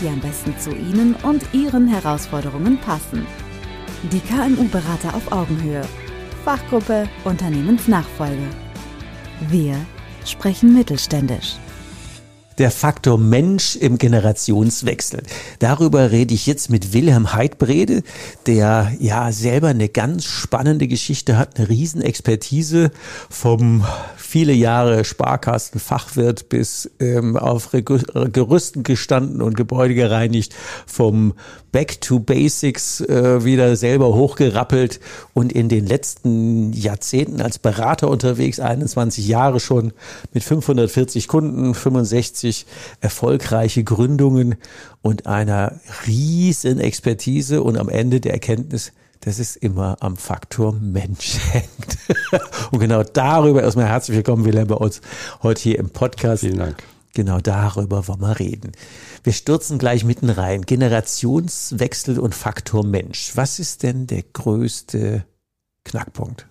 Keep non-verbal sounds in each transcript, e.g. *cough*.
die am besten zu Ihnen und Ihren Herausforderungen passen. Die KMU-Berater auf Augenhöhe. Fachgruppe Unternehmensnachfolge. Wir sprechen mittelständisch. Der Faktor Mensch im Generationswechsel. Darüber rede ich jetzt mit Wilhelm Heidbrede, der ja selber eine ganz spannende Geschichte hat, eine Riesenexpertise vom viele Jahre Sparkassenfachwirt bis ähm, auf Gerüsten gestanden und Gebäude gereinigt, vom Back to Basics äh, wieder selber hochgerappelt und in den letzten Jahrzehnten als Berater unterwegs, 21 Jahre schon mit 540 Kunden, 65 erfolgreiche Gründungen und einer riesen Expertise und am Ende der Erkenntnis, dass es immer am Faktor Mensch *laughs* hängt. Und genau darüber erstmal herzlich willkommen, Wilhelm, bei uns heute hier im Podcast. Vielen Dank. Genau darüber wollen wir reden. Wir stürzen gleich mitten rein. Generationswechsel und Faktor Mensch. Was ist denn der größte Knackpunkt?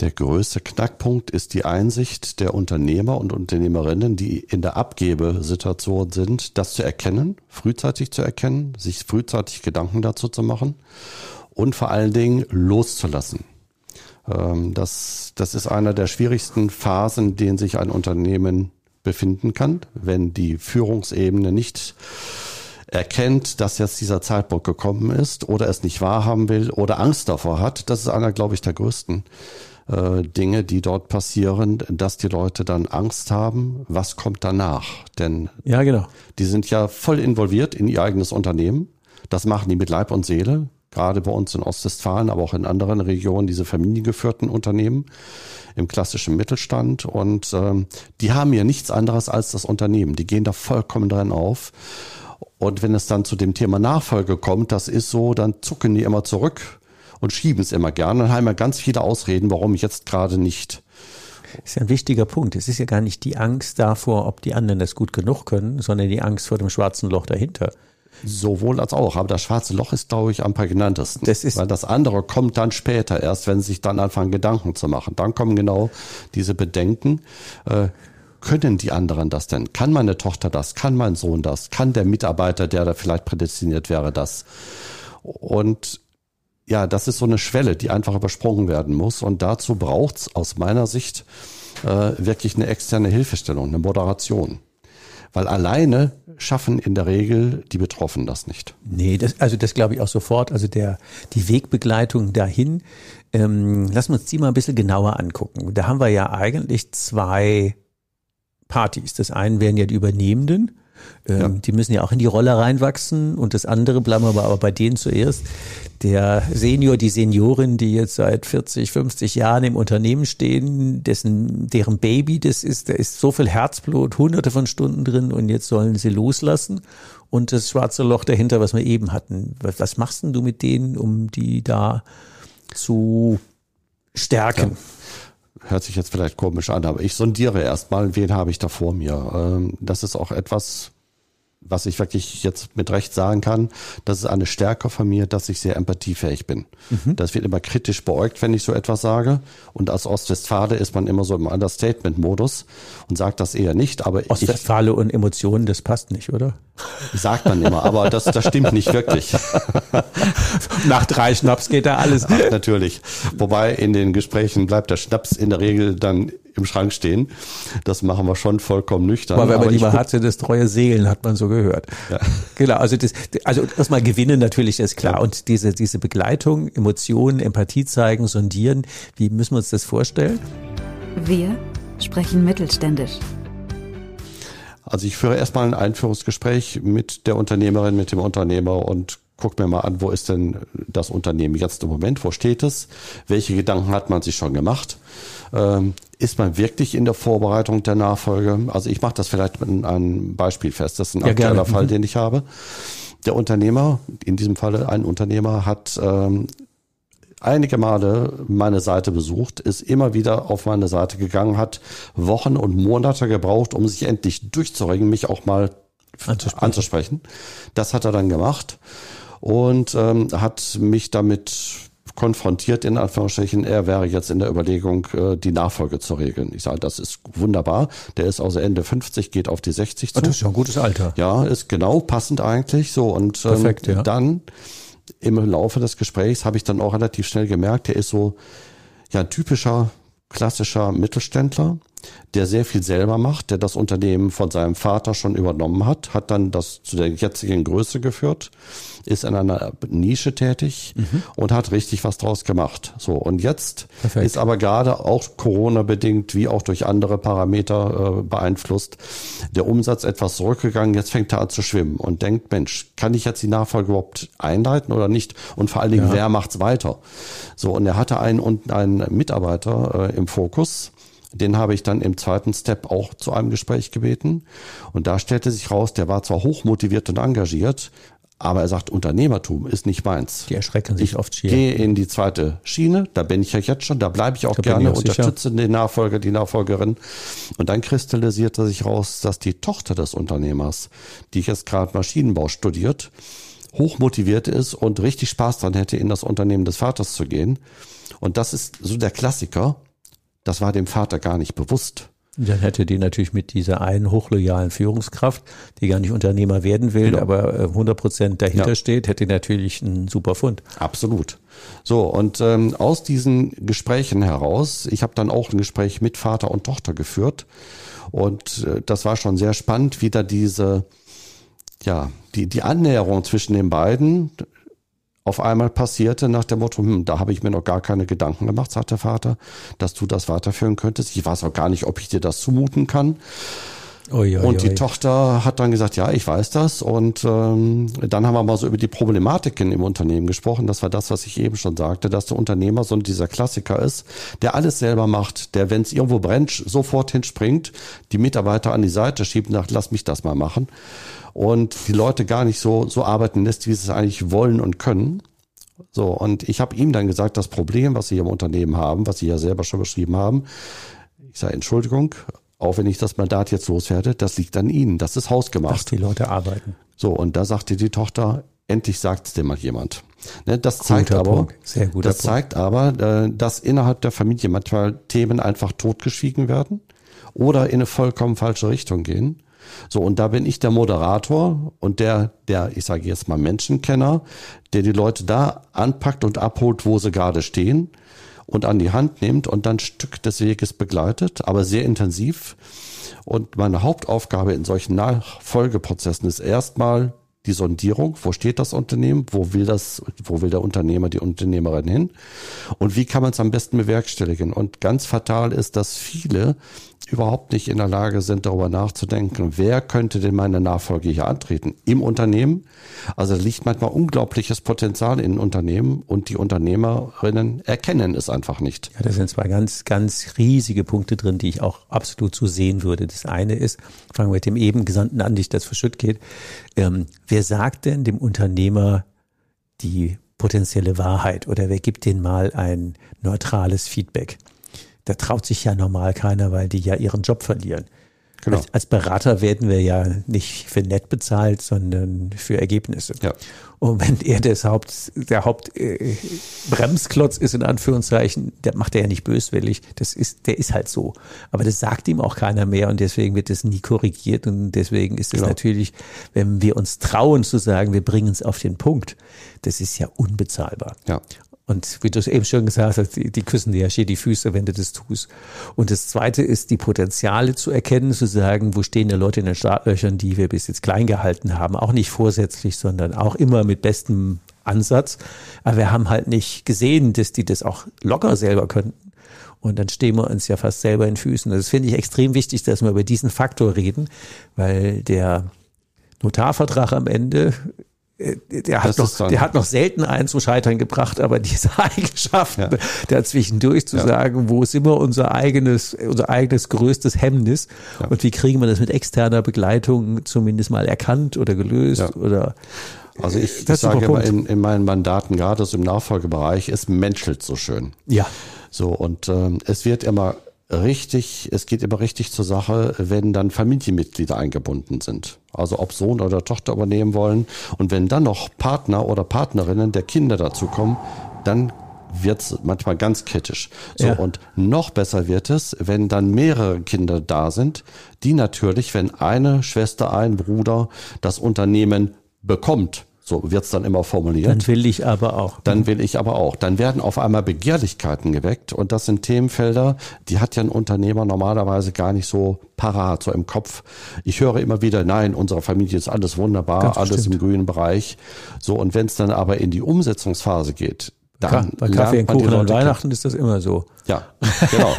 Der größte Knackpunkt ist die Einsicht der Unternehmer und Unternehmerinnen, die in der Abgebesituation sind, das zu erkennen, frühzeitig zu erkennen, sich frühzeitig Gedanken dazu zu machen und vor allen Dingen loszulassen. Ähm, das, das ist einer der schwierigsten Phasen, in denen sich ein Unternehmen befinden kann, wenn die Führungsebene nicht erkennt, dass jetzt dieser Zeitpunkt gekommen ist oder es nicht wahrhaben will oder Angst davor hat. Das ist einer, glaube ich, der größten äh, Dinge, die dort passieren, dass die Leute dann Angst haben, was kommt danach? Denn ja, genau. die sind ja voll involviert in ihr eigenes Unternehmen. Das machen die mit Leib und Seele, gerade bei uns in Ostwestfalen, aber auch in anderen Regionen, diese familiengeführten Unternehmen im klassischen Mittelstand. Und ähm, die haben ja nichts anderes als das Unternehmen. Die gehen da vollkommen drin auf. Und wenn es dann zu dem Thema Nachfolge kommt, das ist so, dann zucken die immer zurück und schieben es immer gern. Dann haben wir ganz viele Ausreden, warum ich jetzt gerade nicht. Das ist ja ein wichtiger Punkt. Es ist ja gar nicht die Angst davor, ob die anderen das gut genug können, sondern die Angst vor dem schwarzen Loch dahinter. Sowohl als auch. Aber das schwarze Loch ist, glaube ich, am prägnantesten. Das ist Weil das andere kommt dann später erst, wenn sie sich dann anfangen, Gedanken zu machen. Dann kommen genau diese Bedenken. Äh, können die anderen das denn? Kann meine Tochter das? Kann mein Sohn das? Kann der Mitarbeiter, der da vielleicht prädestiniert wäre, das? Und ja, das ist so eine Schwelle, die einfach übersprungen werden muss. Und dazu braucht es aus meiner Sicht äh, wirklich eine externe Hilfestellung, eine Moderation. Weil alleine schaffen in der Regel die Betroffenen das nicht. Nee, das, also das glaube ich auch sofort. Also der, die Wegbegleitung dahin, ähm, lassen wir uns die mal ein bisschen genauer angucken. Da haben wir ja eigentlich zwei Partys. Das eine wären ja die Übernehmenden ähm, ja. Die müssen ja auch in die Rolle reinwachsen und das andere bleiben wir aber bei denen zuerst. Der Senior, die Seniorin, die jetzt seit 40, 50 Jahren im Unternehmen stehen, dessen, deren Baby das ist, da ist so viel Herzblut, hunderte von Stunden drin und jetzt sollen sie loslassen. Und das schwarze Loch dahinter, was wir eben hatten. Was, was machst denn du mit denen, um die da zu stärken? Ja hört sich jetzt vielleicht komisch an, aber ich sondiere erstmal, wen habe ich da vor mir. Ähm, das ist auch etwas, was ich wirklich jetzt mit Recht sagen kann, das ist eine Stärke von mir, dass ich sehr empathiefähig bin. Mhm. Das wird immer kritisch beäugt, wenn ich so etwas sage. Und als Ostwestfale ist man immer so im Understatement-Modus und sagt das eher nicht. Aber Ostwestfale ich, und Emotionen, das passt nicht, oder? Sagt man immer, aber das, das stimmt nicht wirklich. *laughs* Nach drei Schnaps geht da alles. Ach, natürlich. Wobei in den Gesprächen bleibt der Schnaps in der Regel dann im Schrank stehen. Das machen wir schon vollkommen nüchtern. Aber wenn man lieber hat, sind es treue Seelen, hat man so gehört. Ja. *laughs* Genau, also das, also erstmal gewinnen natürlich, ist klar. Und diese, diese Begleitung, Emotionen, Empathie zeigen, sondieren, wie müssen wir uns das vorstellen? Wir sprechen mittelständisch. Also ich führe erstmal ein Einführungsgespräch mit der Unternehmerin, mit dem Unternehmer und guck mir mal an, wo ist denn das Unternehmen jetzt im Moment, wo steht es, welche Gedanken hat man sich schon gemacht, ähm, ist man wirklich in der Vorbereitung der Nachfolge? Also ich mache das vielleicht mit einem Beispiel fest, das ist ein ja, aktueller gerne. Fall, mhm. den ich habe. der Unternehmer, in diesem Falle ein Unternehmer, hat ähm, einige Male meine Seite besucht, ist immer wieder auf meine Seite gegangen, hat Wochen und Monate gebraucht, um sich endlich durchzuringen, mich auch mal anzusprechen. anzusprechen. Das hat er dann gemacht und ähm, hat mich damit konfrontiert, in Anführungsstrichen, er wäre jetzt in der Überlegung, äh, die Nachfolge zu regeln. Ich sage, das ist wunderbar. Der ist also Ende 50, geht auf die 60 zu. Das ist ja ein gutes Alter. Ja, ist genau passend eigentlich. So und ähm, Perfekt, ja. dann im Laufe des Gesprächs habe ich dann auch relativ schnell gemerkt, der ist so ja ein typischer klassischer Mittelständler, der sehr viel selber macht, der das Unternehmen von seinem Vater schon übernommen hat, hat dann das zu der jetzigen Größe geführt, ist in einer Nische tätig mhm. und hat richtig was draus gemacht. So und jetzt Perfekt. ist aber gerade auch Corona bedingt wie auch durch andere Parameter äh, beeinflusst der Umsatz etwas zurückgegangen. Jetzt fängt er an zu schwimmen und denkt, Mensch, kann ich jetzt die Nachfolge überhaupt einleiten oder nicht? Und vor allen Dingen, ja. wer macht's weiter? So und er hatte einen und einen Mitarbeiter äh, im Fokus den habe ich dann im zweiten Step auch zu einem Gespräch gebeten. Und da stellte sich raus, der war zwar hochmotiviert und engagiert, aber er sagt, Unternehmertum ist nicht meins. Die erschrecken sich ich oft hier. gehe in die zweite Schiene, da bin ich ja jetzt schon, da bleibe ich auch da gerne, auch unterstütze sicher. den Nachfolger, die Nachfolgerin. Und dann kristallisierte sich raus, dass die Tochter des Unternehmers, die jetzt gerade Maschinenbau studiert, hochmotiviert ist und richtig Spaß dran hätte, in das Unternehmen des Vaters zu gehen. Und das ist so der Klassiker. Das war dem Vater gar nicht bewusst. Dann hätte die natürlich mit dieser einen hochloyalen Führungskraft, die gar nicht Unternehmer werden will, genau. aber 100 äh, Prozent dahinter ja. steht, hätte natürlich einen super Fund. Absolut. So, und ähm, aus diesen Gesprächen heraus, ich habe dann auch ein Gespräch mit Vater und Tochter geführt und äh, das war schon sehr spannend, wie da diese, ja, die, die Annäherung zwischen den beiden, auf einmal passierte nach dem Motto, hm, da habe ich mir noch gar keine Gedanken gemacht, sagt der Vater, dass du das weiterführen könntest. Ich weiß auch gar nicht, ob ich dir das zumuten kann. Ui, ui, und die ui. Tochter hat dann gesagt, ja, ich weiß das. Und ähm, dann haben wir mal so über die Problematiken im Unternehmen gesprochen. Das war das, was ich eben schon sagte, dass der Unternehmer so dieser Klassiker ist, der alles selber macht, der, wenn es irgendwo brennt, sofort hinspringt, die Mitarbeiter an die Seite schiebt und sagt, lass mich das mal machen und die Leute gar nicht so, so arbeiten lässt, wie sie es eigentlich wollen und können. So, und ich habe ihm dann gesagt, das Problem, was Sie im Unternehmen haben, was Sie ja selber schon beschrieben haben, ich sage Entschuldigung, auch wenn ich das Mandat jetzt loswerde, das liegt an Ihnen, das ist hausgemacht. Dass die Leute arbeiten. So, und da sagte die Tochter, endlich sagt es dir mal jemand. Ne, das zeigt guter aber, Sehr guter das Punkt. zeigt aber, äh, dass innerhalb der Familie manchmal Themen einfach totgeschwiegen werden oder in eine vollkommen falsche Richtung gehen. So, und da bin ich der Moderator und der, der, ich sage jetzt mal Menschenkenner, der die Leute da anpackt und abholt, wo sie gerade stehen und an die Hand nimmt und dann Stück des Weges begleitet, aber sehr intensiv. Und meine Hauptaufgabe in solchen Nachfolgeprozessen ist erstmal die Sondierung, wo steht das Unternehmen, wo will das, wo will der Unternehmer, die Unternehmerin hin und wie kann man es am besten bewerkstelligen. Und ganz fatal ist, dass viele überhaupt nicht in der Lage sind, darüber nachzudenken, wer könnte denn meine Nachfolge hier antreten im Unternehmen. Also liegt manchmal unglaubliches Potenzial in Unternehmen und die Unternehmerinnen erkennen es einfach nicht. Ja, da sind zwei ganz, ganz riesige Punkte drin, die ich auch absolut so sehen würde. Das eine ist, fangen wir mit dem eben Gesandten an, nicht das verschütt geht. Ähm, wer sagt denn dem Unternehmer die potenzielle Wahrheit oder wer gibt den mal ein neutrales Feedback? Da traut sich ja normal keiner, weil die ja ihren Job verlieren. Genau. Als, als, Berater werden wir ja nicht für nett bezahlt, sondern für Ergebnisse. Ja. Und wenn er das Haupt, der Hauptbremsklotz äh, ist, in Anführungszeichen, der macht er ja nicht böswillig. Das ist, der ist halt so. Aber das sagt ihm auch keiner mehr und deswegen wird das nie korrigiert. Und deswegen ist es genau. natürlich, wenn wir uns trauen zu sagen, wir bringen es auf den Punkt, das ist ja unbezahlbar. Ja. Und wie du es eben schon gesagt hast, die, die küssen dir ja schier die Füße, wenn du das tust. Und das Zweite ist, die Potenziale zu erkennen, zu sagen, wo stehen die Leute in den Startlöchern, die wir bis jetzt klein gehalten haben. Auch nicht vorsätzlich, sondern auch immer mit bestem Ansatz. Aber wir haben halt nicht gesehen, dass die das auch locker selber könnten. Und dann stehen wir uns ja fast selber in Füßen. Das finde ich extrem wichtig, dass wir über diesen Faktor reden, weil der Notarvertrag am Ende der hat, noch, der hat noch selten einen zum Scheitern gebracht, aber *laughs* diese Eigenschaften, ja. da zwischendurch zu ja. sagen, wo ist immer unser eigenes, unser eigenes größtes Hemmnis ja. und wie kriegen wir das mit externer Begleitung zumindest mal erkannt oder gelöst oder Also ich, ich sage immer in, in meinen Mandaten, gerade im Nachfolgebereich, es menschelt so schön. Ja. So, und ähm, es wird immer richtig, es geht immer richtig zur Sache, wenn dann Familienmitglieder eingebunden sind. Also ob Sohn oder Tochter übernehmen wollen. Und wenn dann noch Partner oder Partnerinnen der Kinder dazukommen, dann wird's manchmal ganz kritisch. So, Ja. und noch besser wird es, wenn dann mehrere Kinder da sind, die natürlich, wenn eine Schwester, ein Bruder das Unternehmen bekommt, so wird's dann immer formuliert, Dann will ich aber auch. dann will ich aber auch. Dann werden auf einmal Begehrlichkeiten geweckt und das sind Themenfelder, die hat ja ein Unternehmer normalerweise gar nicht so parat, so im Kopf. Ich höre immer wieder, nein, unsere Familie ist alles wunderbar, Ganz alles bestimmt. im grünen Bereich. So, und wenn es dann aber in die Umsetzungsphase geht, dann Bei Kaffee und Kuchen an Leute Weihnachten ist das immer so. Ja, genau.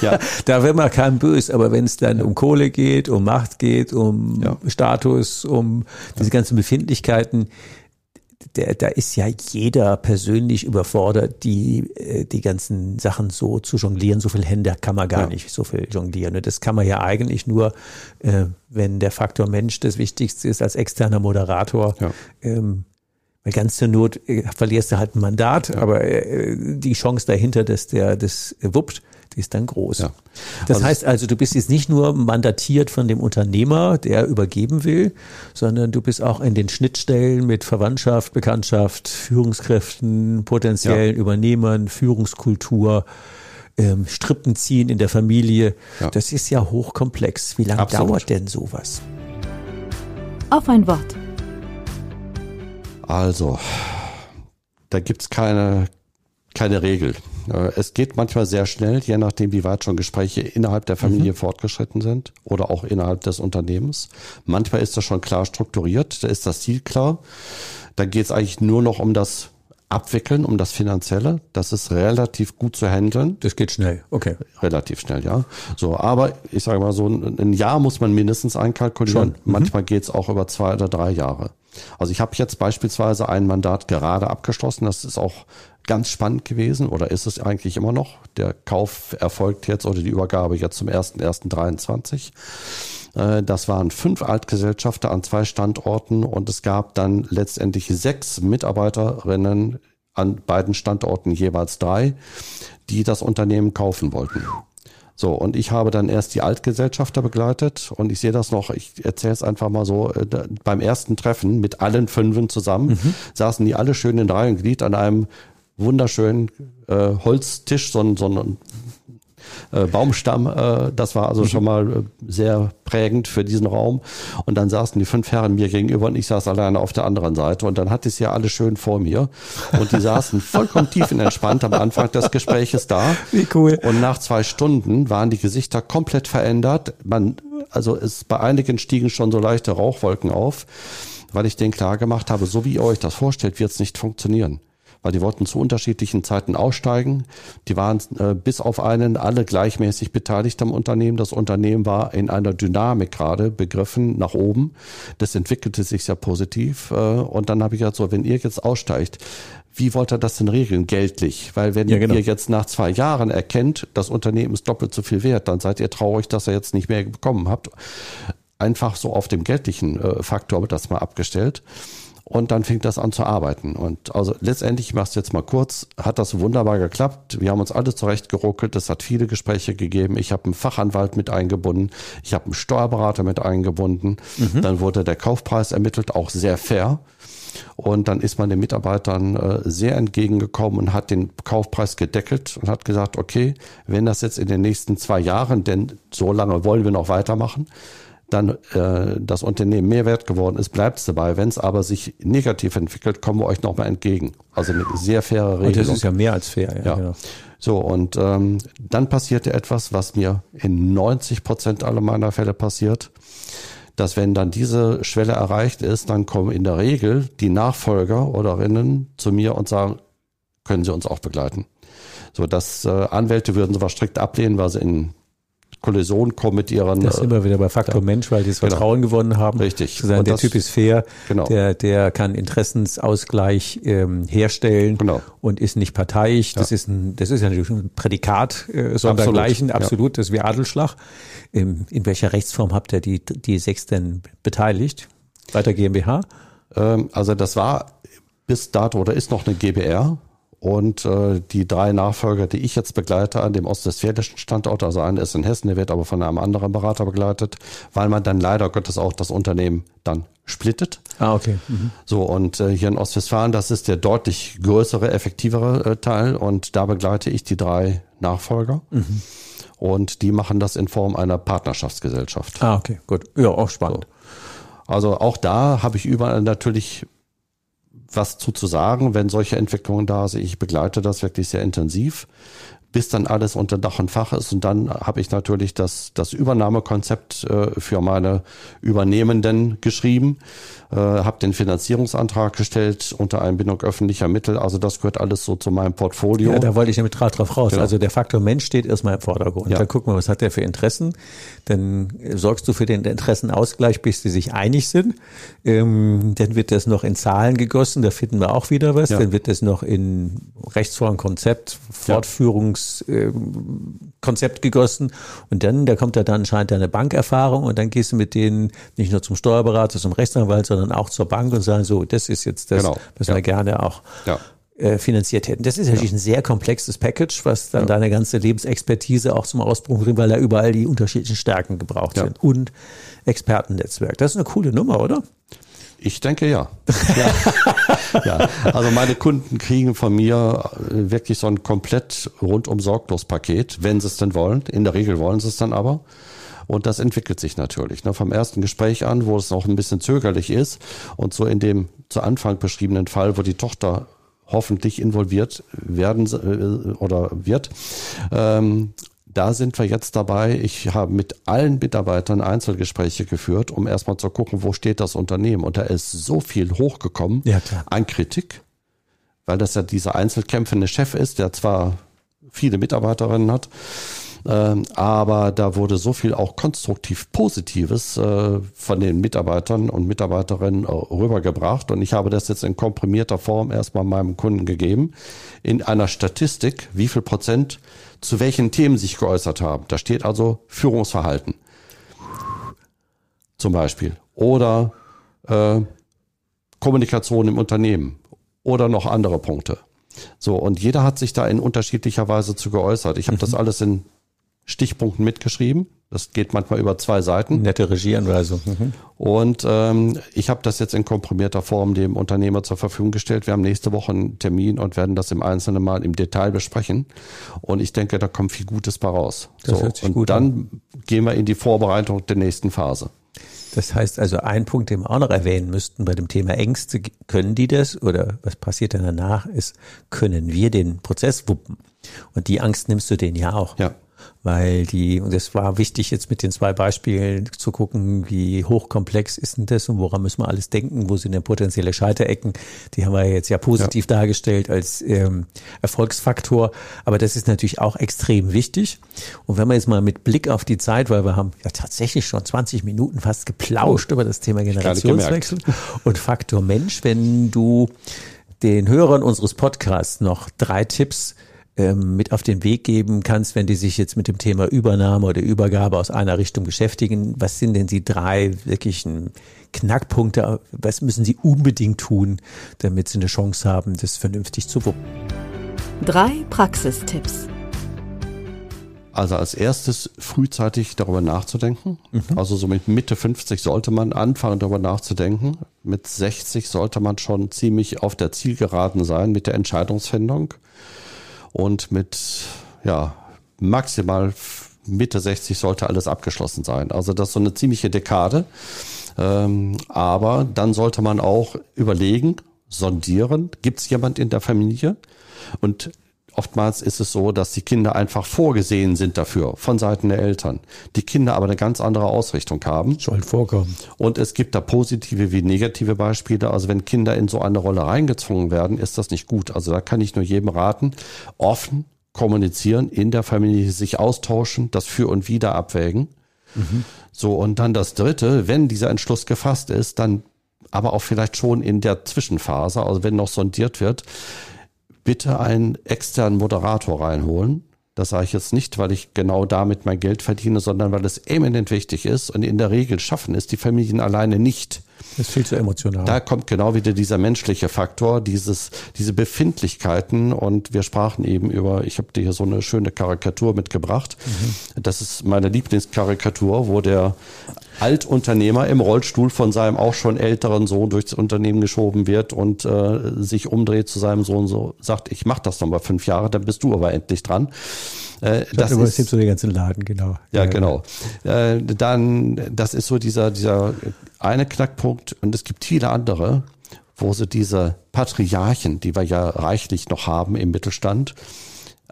ja, *laughs* Da wird man keinem böse, aber wenn es dann um Kohle geht, um Macht geht, um Ja. Status, um diese ganzen Befindlichkeiten, der, da ist ja jeder persönlich überfordert, die, äh, die ganzen Sachen so zu jonglieren. So viel Hände kann man gar Ja. nicht so viel jonglieren. Und das kann man ja eigentlich nur, äh, wenn der Faktor Mensch das Wichtigste ist als externer Moderator. Ja. Ähm, ganz zur Not äh, verlierst du halt ein Mandat, aber äh, die Chance dahinter, dass der das äh, wuppt, die ist dann groß. Ja. Das Also- heißt also, du bist jetzt nicht nur mandatiert von dem Unternehmer, der übergeben will, sondern du bist auch in den Schnittstellen mit Verwandtschaft, Bekanntschaft, Führungskräften, potenziellen Übernehmern, Führungskultur, ähm, Strippenziehen in der Familie. Ja. Das ist ja hochkomplex. Wie lange Absolut. dauert denn sowas? Auf ein Wort. Also, da gibt's keine, keine Regel. Äh, Es geht manchmal sehr schnell, je nachdem, wie weit schon Gespräche innerhalb der Familie fortgeschritten sind oder auch innerhalb des Unternehmens. Manchmal ist das schon klar strukturiert, da ist das Ziel klar. Da geht's eigentlich nur noch um das Abwickeln, um das Finanzielle. Das ist relativ gut zu handeln. Das geht schnell. Okay. Relativ schnell, ja. So, aber ich sage mal so, ein Jahr muss man mindestens einkalkulieren. Mhm. Manchmal geht's auch über zwei oder drei Jahre. Also ich habe jetzt beispielsweise ein Mandat gerade abgeschlossen. Das ist auch ganz spannend gewesen oder ist es eigentlich immer noch. Der Kauf erfolgt jetzt oder die Übergabe jetzt zum 1.1.23. Äh, Das waren fünf Altgesellschafter an zwei Standorten und es gab dann letztendlich sechs Mitarbeiterinnen an beiden Standorten jeweils drei, die das Unternehmen kaufen wollten. So, und ich habe dann erst die Altgesellschafter begleitet und ich sehe das noch, ich erzähle es einfach mal so, äh, beim ersten Treffen mit allen Fünfen zusammen, saßen die alle schön in Reihe und Glied an einem wunderschönen äh, Holztisch, so ein, so ein äh, Baumstamm. Äh, das war also schon mal äh, sehr prägend für diesen Raum. Und dann saßen die fünf Herren mir gegenüber und ich saß alleine auf der anderen Seite. Und dann hatte ich es ja alle schön vor mir. Und die saßen *laughs* vollkommen tiefenentspannt am Anfang des Gespräches da. Wie cool. Und nach zwei Stunden waren die Gesichter komplett verändert. Man, also es bei einigen stiegen schon so leichte Rauchwolken auf, weil ich denen klar gemacht habe, so wie ihr euch das vorstellt, wird es nicht funktionieren. Weil die wollten zu unterschiedlichen Zeiten aussteigen. Die waren äh, bis auf einen alle gleichmäßig beteiligt am Unternehmen. Das Unternehmen war in einer Dynamik gerade begriffen nach oben. Das entwickelte sich sehr positiv. Äh, und dann habe ich gesagt, so, wenn ihr jetzt aussteigt, wie wollt ihr das denn regeln, geldlich? Weil wenn Ja, genau. ihr jetzt nach zwei Jahren erkennt, das Unternehmen ist doppelt so viel wert, dann seid ihr traurig, dass ihr jetzt nicht mehr bekommen habt. Einfach so auf dem geldlichen äh, Faktor wird das mal abgestellt. Und dann fing das an zu arbeiten. Und also letztendlich, ich mache es jetzt mal kurz, hat das wunderbar geklappt. Wir haben uns alle zurechtgeruckelt. Es hat viele Gespräche gegeben. Ich habe einen Fachanwalt mit eingebunden. Ich habe einen Steuerberater mit eingebunden. Dann wurde der Kaufpreis ermittelt, auch sehr fair. Und dann ist man den Mitarbeitern äh, sehr entgegengekommen und hat den Kaufpreis gedeckelt und hat gesagt, okay, wenn das jetzt in den nächsten zwei Jahren, denn so lange wollen wir noch weitermachen, dann äh, das Unternehmen mehr wert geworden ist, bleibt es dabei. Wenn es aber sich negativ entwickelt, kommen wir euch nochmal entgegen. Also eine sehr faire Und das Regelung. ist ja mehr als fair. Ja, Ja. Genau. So, und ähm, dann passierte etwas, was mir in 90 Prozent aller meiner Fälle passiert, dass wenn dann diese Schwelle erreicht ist, dann kommen in der Regel die Nachfolger oderrinnen zu mir und sagen, können Sie uns auch begleiten. So, dass äh, Anwälte würden sowas strikt ablehnen, weil sie in Kollision kommen mit ihren Das ist äh, immer wieder bei Faktor Mensch, weil die das Genau. Vertrauen gewonnen haben. Richtig. Zu sagen, Und der das- Typ ist fair, Genau. der, der kann Interessensausgleich ähm, herstellen Genau. und ist nicht parteiisch. Das ist ein, das ist ja natürlich ein Prädikat äh, sondergleichen, ja. absolut, das ist wie Adelschlag. Ähm, in welcher Rechtsform habt ihr die, die sechs denn beteiligt? Weiter GmbH? Ähm, also das war bis dato oder ist noch eine GBR. Und äh, die drei Nachfolger, die ich jetzt begleite an dem ostwestfälischen Standort, also einer ist in Hessen, der wird aber von einem anderen Berater begleitet, weil man dann leider Gottes auch das Unternehmen dann splittet. Ah, okay. Mhm. So, und äh, hier in Ostwestfalen, das ist der deutlich größere, effektivere äh, Teil und da begleite ich die drei Nachfolger. Mhm. Und die machen das in Form einer Partnerschaftsgesellschaft. Ah, okay, gut. Ja, auch spannend. So. Also auch da habe ich überall natürlich was zu, zu sagen, wenn solche Entwicklungen da sind. Ich begleite das wirklich sehr intensiv, bis dann alles unter Dach und Fach ist. Und dann habe ich natürlich das, das Übernahmekonzept äh, für meine Übernehmenden geschrieben äh, habe den Finanzierungsantrag gestellt unter Einbindung öffentlicher Mittel. Also das gehört alles so zu meinem Portfolio. Ja, da wollte ich nämlich gerade drauf raus. Genau. Also der Faktor Mensch steht erstmal im Vordergrund. Ja. Dann gucken wir, was hat der für Interessen. Dann sorgst du für den Interessenausgleich, bis die sich einig sind. Ähm, dann wird das noch in Zahlen gegossen, da finden wir auch wieder was. Ja. Dann wird das noch in Rechtsform, Konzept, Fortführungskonzept äh, gegossen. Und dann, da kommt da dann anscheinend deine Bankerfahrung und dann gehst du mit denen nicht nur zum Steuerberater, zum Rechtsanwalt, sondern auch zur Bank und sagen, so, das ist jetzt das, genau. was ja. wir gerne auch ja. äh, finanziert hätten. Das ist natürlich ja. ein sehr komplexes Package, was dann deine ganze Lebensexpertise auch zum Ausbruch bringt, weil da überall die unterschiedlichen Stärken gebraucht sind. Und Expertennetzwerk. Das ist eine coole Nummer, oder? Ich denke ja. ja. *laughs* ja. Also meine Kunden kriegen von mir äh, wirklich so ein komplett rundum sorglos Paket, wenn sie es denn wollen. In der Regel wollen sie es dann aber. Und das entwickelt sich natürlich. Ne? Vom ersten Gespräch an, wo es noch ein bisschen zögerlich ist und so in dem zu Anfang beschriebenen Fall, wo die Tochter hoffentlich involviert werden äh, oder wird. Ähm, da sind wir jetzt dabei. Ich habe mit allen Mitarbeitern Einzelgespräche geführt, um erstmal zu gucken, wo steht das Unternehmen. Und da ist so viel hochgekommen ja, an Kritik, weil das ja dieser einzelkämpfende Chef ist, der zwar viele Mitarbeiterinnen hat, aber da wurde so viel auch konstruktiv Positives äh, von den Mitarbeitern und Mitarbeiterinnen äh, rübergebracht. Und ich habe das jetzt in komprimierter Form erstmal meinem Kunden gegeben. In einer Statistik, wie viel Prozent zu welchen Themen sich geäußert haben. Da steht also Führungsverhalten. Zum Beispiel. Oder äh, Kommunikation im Unternehmen. Oder noch andere Punkte. So, und jeder hat sich da in unterschiedlicher Weise zu geäußert. Ich habe mhm. das alles in Stichpunkten mitgeschrieben. Das geht manchmal über zwei Seiten. Nette Regieanweisung. Mhm. Und ähm, ich habe das jetzt in komprimierter Form dem Unternehmer zur Verfügung gestellt. Wir haben nächste Woche einen Termin und werden das im Einzelnen mal im Detail besprechen. Und ich denke, da kommt viel Gutes bei raus. Das so, hört sich und gut dann an. gehen wir in die Vorbereitung der nächsten Phase. Das heißt also, ein Punkt, den wir auch noch erwähnen müssten bei dem Thema Ängste, können die das oder was passiert dann danach, ist, können wir den Prozess wuppen? Und die Angst nimmst du denen ja auch. Ja weil die, und es war wichtig jetzt mit den zwei Beispielen zu gucken, wie hochkomplex ist denn das und woran müssen wir alles denken, wo sind denn potenzielle Scheiterecken, die haben wir jetzt ja positiv ja. dargestellt als ähm, Erfolgsfaktor, aber das ist natürlich auch extrem wichtig. Und wenn wir jetzt mal mit Blick auf die Zeit, weil wir haben ja tatsächlich schon 20 Minuten fast geplauscht über das Thema Generationswechsel. *laughs* und Faktor Mensch, wenn du den Hörern unseres Podcasts noch drei Tipps ähm, mit auf den Weg geben kannst, wenn die sich jetzt mit dem Thema Übernahme oder Übergabe aus einer Richtung beschäftigen? Was sind denn die drei wirklichen Knackpunkte? Was müssen sie unbedingt tun, damit sie eine Chance haben, das vernünftig zu wuppen? Drei Praxistipps. Also als erstes frühzeitig darüber nachzudenken. Mhm. Also so mit Mitte 50 sollte man anfangen darüber nachzudenken. Mit 60 sollte man schon ziemlich auf der Zielgeraden sein mit der Entscheidungsfindung und mit ja, maximal Mitte 60 sollte alles abgeschlossen sein. Also das ist so eine ziemliche Dekade. Ähm, aber dann sollte man auch überlegen, sondieren, gibt es jemand in der Familie? Und oftmals ist es so, dass die Kinder einfach vorgesehen sind dafür von Seiten der Eltern. Die Kinder aber eine ganz andere Ausrichtung haben. Soll vorkommen. Und es gibt da positive wie negative Beispiele. Also wenn Kinder in so eine Rolle reingezwungen werden, ist das nicht gut. Also da kann ich nur jedem raten, offen kommunizieren, in der Familie sich austauschen, das für und wieder abwägen. Mhm. So, und dann das dritte, wenn dieser Entschluss gefasst ist, dann aber auch vielleicht schon in der Zwischenphase, also wenn noch sondiert wird, bitte einen externen Moderator reinholen. Das sage ich jetzt nicht, weil ich genau damit mein Geld verdiene, sondern weil es eminent wichtig ist und in der Regel schaffen es die Familien alleine nicht, Das ist viel zu emotional. Da kommt genau wieder dieser menschliche Faktor, dieses, diese Befindlichkeiten. Und wir sprachen eben über, ich habe dir hier so eine schöne Karikatur mitgebracht. Mhm. Das ist meine Lieblingskarikatur, wo der Altunternehmer im Rollstuhl von seinem auch schon älteren Sohn durchs Unternehmen geschoben wird und äh, sich umdreht zu seinem Sohn so sagt, ich mach das noch mal fünf Jahre, dann bist du aber endlich dran. Äh, das ist so den ganzen Laden, genau. Ja, genau. Äh, dann, das ist so dieser, dieser eine Knackpunkt und es gibt viele andere, wo sie diese Patriarchen, die wir ja reichlich noch haben im Mittelstand,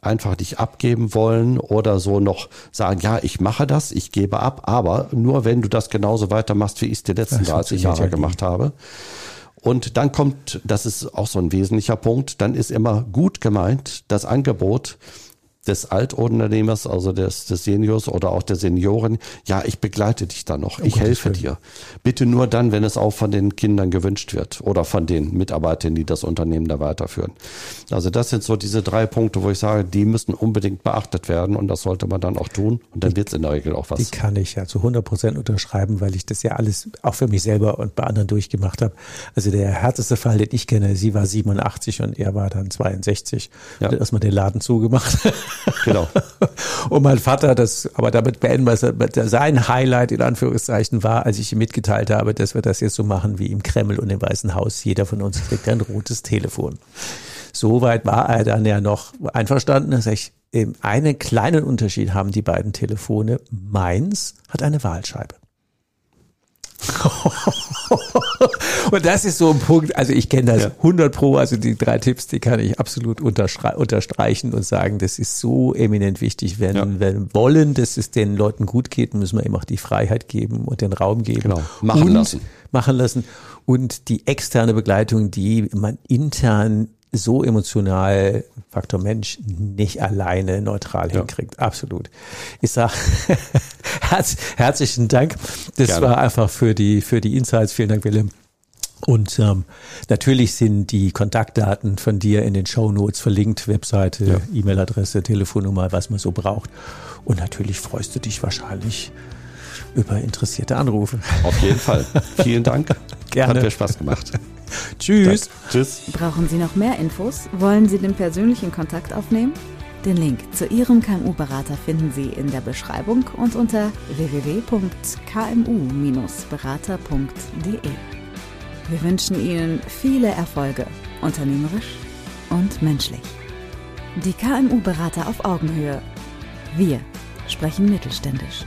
einfach nicht abgeben wollen oder so noch sagen, ja, ich mache das, ich gebe ab, aber nur wenn du das genauso weitermachst, wie ich es die letzten 30 Jahre gemacht habe. Und dann kommt, das ist auch so ein wesentlicher Punkt, dann ist immer gut gemeint das Angebot, des Altunternehmers, also des, des Seniors oder auch der Senioren, ja, ich begleite dich da noch, ich helfe dir. Bitte nur dann, wenn es auch von den Kindern gewünscht wird oder von den Mitarbeitern, die das Unternehmen da weiterführen. Also das sind so diese drei Punkte, wo ich sage, die müssen unbedingt beachtet werden und das sollte man dann auch tun und dann wird es in der Regel auch was. Die kann ich ja zu 100 Prozent unterschreiben, weil ich das ja alles auch für mich selber und bei anderen durchgemacht habe. Also der härteste Fall, den ich kenne, sie war 87 und er war dann 62. Ja. Hat erstmal den Laden zugemacht. *laughs* *laughs* Genau. Und mein Vater, das, aber damit beenden wir es, sein Highlight in Anführungszeichen war, als ich ihm mitgeteilt habe, dass wir das jetzt so machen wie im Kreml und im Weißen Haus. Jeder von uns kriegt ein rotes Telefon. Soweit war er dann ja noch einverstanden, dass ich einen kleinen Unterschied haben die beiden Telefone. Meins hat eine Wahlscheibe. *laughs* und das ist so ein Punkt, also ich kenne das ja. 100 pro, also die drei Tipps, die kann ich absolut unterstreichen und sagen, das ist so eminent wichtig. Wenn ja. wir wollen, dass es den Leuten gut geht, müssen wir eben auch die Freiheit geben und den Raum geben. Genau. Machen und lassen. Machen lassen. Und die externe Begleitung, die man intern so emotional Faktor Mensch nicht alleine neutral ja. hinkriegt. Absolut. Ich sage *laughs* herz, herzlichen Dank. Das Gerne. war einfach für die, für die Insights. Vielen Dank, Willem. Und ähm, natürlich sind die Kontaktdaten von dir in den Show Notes verlinkt, Webseite, ja. E-Mail-Adresse, Telefonnummer, was man so braucht. Und natürlich freust du dich wahrscheinlich über interessierte Anrufe. Auf jeden Fall. Vielen Dank. Gerne. Hat mir Spaß gemacht. *laughs* Tschüss. Danke. Tschüss. Brauchen Sie noch mehr Infos? Wollen Sie den persönlichen Kontakt aufnehmen? Den Link zu Ihrem KMU-Berater finden Sie in der Beschreibung und unter www.kmu-berater.de. Wir wünschen Ihnen viele Erfolge, unternehmerisch und menschlich. Die KMU-Berater auf Augenhöhe. Wir sprechen mittelständisch.